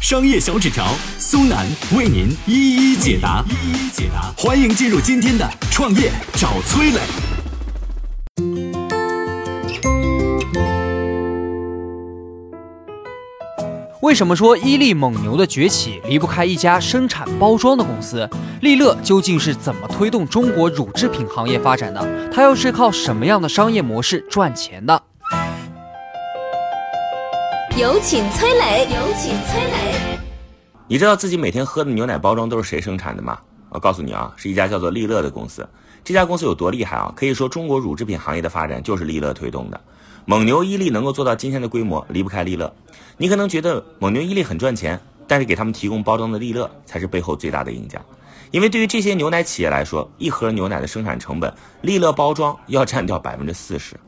商业小纸条苏南为您一一解答，一一解答。欢迎进入今天的创业找崔磊。为什么说伊利蒙牛的崛起离不开一家生产包装的公司？利乐究竟是怎么推动中国乳制品行业发展的？它又是靠什么样的商业模式赚钱的？有请崔磊，有请崔磊。你知道自己每天喝的牛奶包装都是谁生产的吗？我告诉你啊，是一家叫做利乐的公司。这家公司有多厉害啊？可以说中国乳制品行业的发展就是利乐推动的。蒙牛、伊利能够做到今天的规模，离不开利乐。你可能觉得蒙牛、伊利很赚钱，但是给他们提供包装的利乐才是背后最大的赢家。因为对于这些牛奶企业来说，一盒牛奶的生产成本，利乐包装要占掉百分之四十。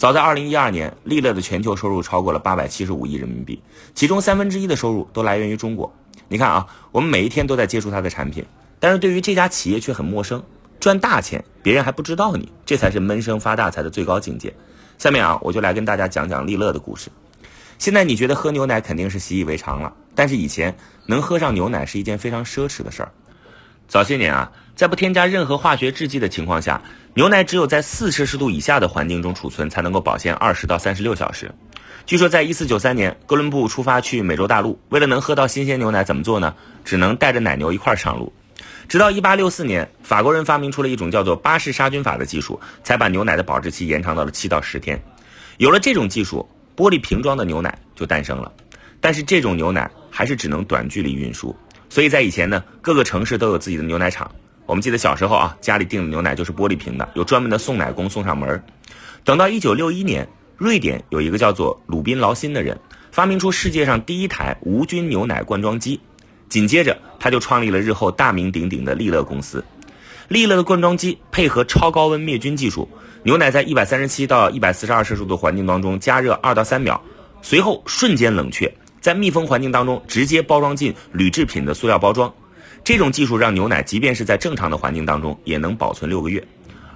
早在二零一二年，利乐的全球收入超过了八百七十五亿人民币，其中三分之一的收入都来源于中国。你看啊，我们每一天都在接触它的产品，但是对于这家企业却很陌生。赚大钱，别人还不知道你，这才是闷声发大财的最高境界。下面啊，我就来跟大家讲讲利乐的故事。现在你觉得喝牛奶肯定是习以为常了，但是以前能喝上牛奶是一件非常奢侈的事儿。早些年啊，在不添加任何化学制剂的情况下，牛奶只有在四摄氏度以下的环境中储存才能够保鲜二十到三十六小时。据说在一四九三年，哥伦布出发去美洲大陆，为了能喝到新鲜牛奶，怎么做呢？只能带着奶牛一块上路。直到一八六四年，法国人发明出了一种叫做巴氏杀菌法的技术，才把牛奶的保质期延长到了七到十天。有了这种技术，玻璃瓶装的牛奶就诞生了。但是这种牛奶还是只能短距离运输，所以在以前呢，各个城市都有自己的牛奶厂。我们记得小时候啊，家里订的牛奶就是玻璃瓶的，有专门的送奶工送上门。等到一九六一年，瑞典有一个叫做鲁宾劳辛的人，发明出世界上第一台无菌牛奶灌装机。紧接着，他就创立了日后大名鼎鼎的利乐公司。利乐的灌装机配合超高温灭菌技术，牛奶在一百三十七到一百四十二摄氏度环境当中加热二到三秒，随后瞬间冷却，在密封环境当中直接包装进铝制品的塑料包装。这种技术让牛奶即便是在正常的环境当中也能保存六个月，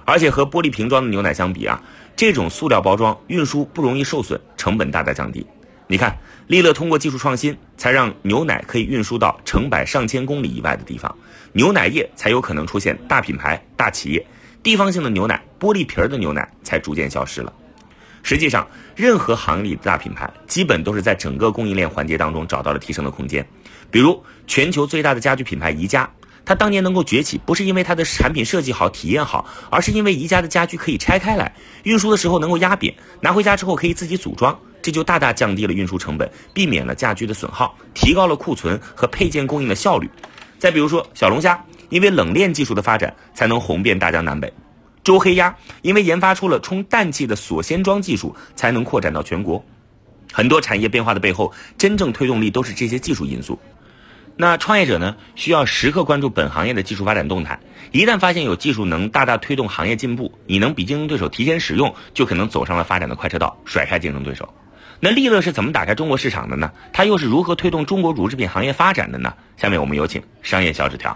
而且和玻璃瓶装的牛奶相比啊，这种塑料包装运输不容易受损，成本大大降低。你看，利乐通过技术创新，才让牛奶可以运输到成百上千公里以外的地方，牛奶业才有可能出现大品牌、大企业，地方性的牛奶、玻璃瓶儿的牛奶才逐渐消失了。实际上，任何行业里的大品牌，基本都是在整个供应链环节当中找到了提升的空间。比如，全球最大的家居品牌宜家，它当年能够崛起，不是因为它的产品设计好、体验好，而是因为宜家的家居可以拆开来，运输的时候能够压扁，拿回家之后可以自己组装。这就大大降低了运输成本，避免了家居的损耗，提高了库存和配件供应的效率。再比如说小龙虾，因为冷链技术的发展，才能红遍大江南北；周黑鸭因为研发出了充氮气的锁鲜装技术，才能扩展到全国。很多产业变化的背后，真正推动力都是这些技术因素。那创业者呢，需要时刻关注本行业的技术发展动态。一旦发现有技术能大大推动行业进步，你能比竞争对手提前使用，就可能走上了发展的快车道，甩开竞争对手。那利乐是怎么打开中国市场的呢？它又是如何推动中国乳制品行业发展的呢？下面我们有请商业小纸条。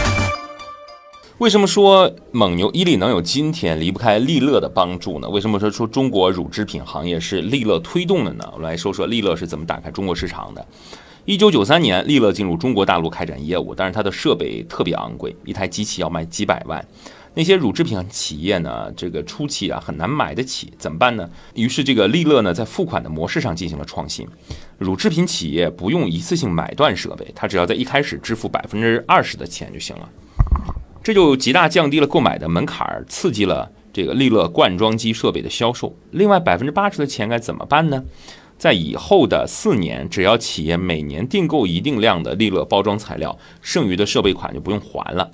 为什么说蒙牛、伊利能有今天，离不开利乐的帮助呢？为什么说说中国乳制品行业是利乐推动的呢？我们来说说利乐是怎么打开中国市场的。一九九三年，利乐进入中国大陆开展业务，但是它的设备特别昂贵，一台机器要卖几百万。那些乳制品企业呢，这个初期啊很难买得起，怎么办呢？于是这个利乐呢，在付款的模式上进行了创新。乳制品企业不用一次性买断设备，它只要在一开始支付百分之二十的钱就行了，这就极大降低了购买的门槛，刺激了这个利乐灌装机设备的销售。另外百分之八十的钱该怎么办呢？在以后的四年，只要企业每年订购一定量的利乐包装材料，剩余的设备款就不用还了。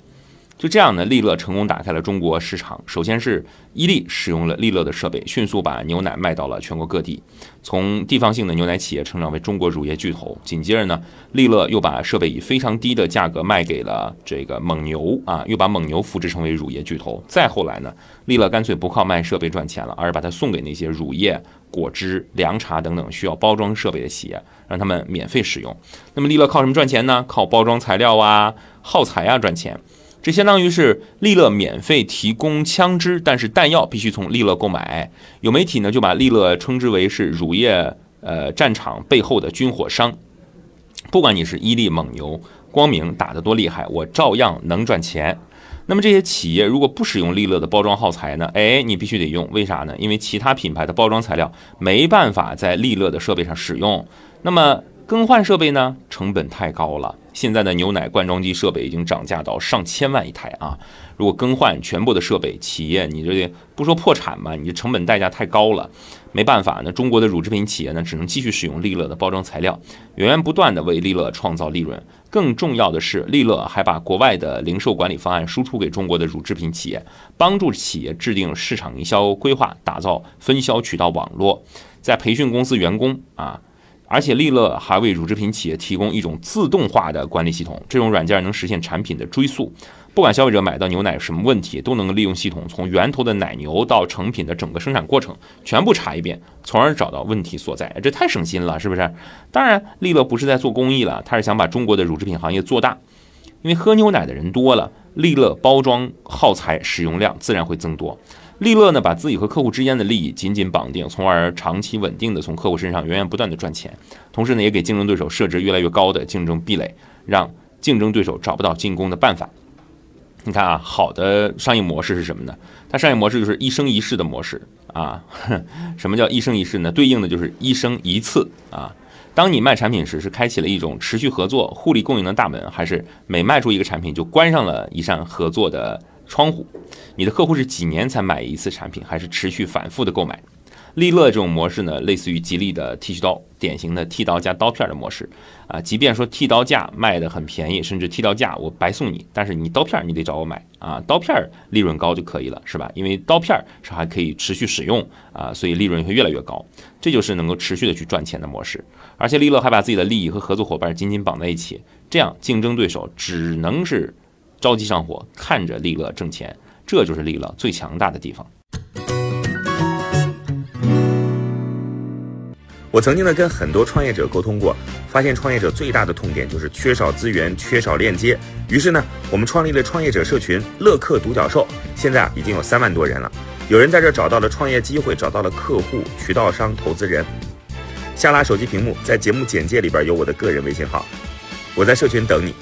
就这样呢，利乐成功打开了中国市场。首先是伊利使用了利乐的设备，迅速把牛奶卖到了全国各地，从地方性的牛奶企业成长为中国乳业巨头。紧接着呢，利乐又把设备以非常低的价格卖给了这个蒙牛啊，又把蒙牛扶植成为乳业巨头。再后来呢，利乐干脆不靠卖设备赚钱了，而是把它送给那些乳业、果汁、凉茶等等需要包装设备的企业，让他们免费使用。那么利乐靠什么赚钱呢？靠包装材料啊、耗材啊赚钱。这相当于是利乐免费提供枪支，但是弹药必须从利乐购买。有媒体呢就把利乐称之为是乳业呃战场背后的军火商。不管你是伊利、蒙牛、光明打得多厉害，我照样能赚钱。那么这些企业如果不使用利乐的包装耗材呢？哎，你必须得用，为啥呢？因为其他品牌的包装材料没办法在利乐的设备上使用。那么更换设备呢，成本太高了。现在的牛奶灌装机设备已经涨价到上千万一台啊！如果更换全部的设备，企业你这不说破产吧，你这成本代价太高了，没办法。那中国的乳制品企业呢，只能继续使用利乐的包装材料，源源不断的为利乐创造利润。更重要的是，利乐还把国外的零售管理方案输出给中国的乳制品企业，帮助企业制定市场营销规划，打造分销渠道网络，在培训公司员工啊。而且利乐还为乳制品企业提供一种自动化的管理系统，这种软件能实现产品的追溯，不管消费者买到牛奶有什么问题，都能利用系统从源头的奶牛到成品的整个生产过程全部查一遍，从而找到问题所在。这太省心了，是不是？当然，利乐不是在做公益了，他是想把中国的乳制品行业做大，因为喝牛奶的人多了，利乐包装耗材使用量自然会增多。利乐呢，把自己和客户之间的利益紧紧绑定，从而长期稳定的从客户身上源源不断的赚钱。同时呢，也给竞争对手设置越来越高的竞争壁垒，让竞争对手找不到进攻的办法。你看啊，好的商业模式是什么呢？它商业模式就是一生一世的模式啊。什么叫一生一世呢？对应的就是一生一次啊。当你卖产品时，是开启了一种持续合作、互利共赢的大门，还是每卖出一个产品就关上了一扇合作的？窗户，你的客户是几年才买一次产品，还是持续反复的购买？利乐这种模式呢，类似于吉利的剃须刀，典型的剃刀加刀片的模式啊。即便说剃刀价卖的很便宜，甚至剃刀价我白送你，但是你刀片你得找我买啊。刀片利润高就可以了，是吧？因为刀片是还可以持续使用啊，所以利润会越来越高。这就是能够持续的去赚钱的模式。而且利乐还把自己的利益和合作伙伴紧紧绑在一起，这样竞争对手只能是。着急上火，看着利乐挣钱，这就是利乐最强大的地方。我曾经呢跟很多创业者沟通过，发现创业者最大的痛点就是缺少资源、缺少链接。于是呢，我们创立了创业者社群“乐客独角兽”，现在啊已经有三万多人了。有人在这找到了创业机会，找到了客户、渠道商、投资人。下拉手机屏幕，在节目简介里边有我的个人微信号，我在社群等你。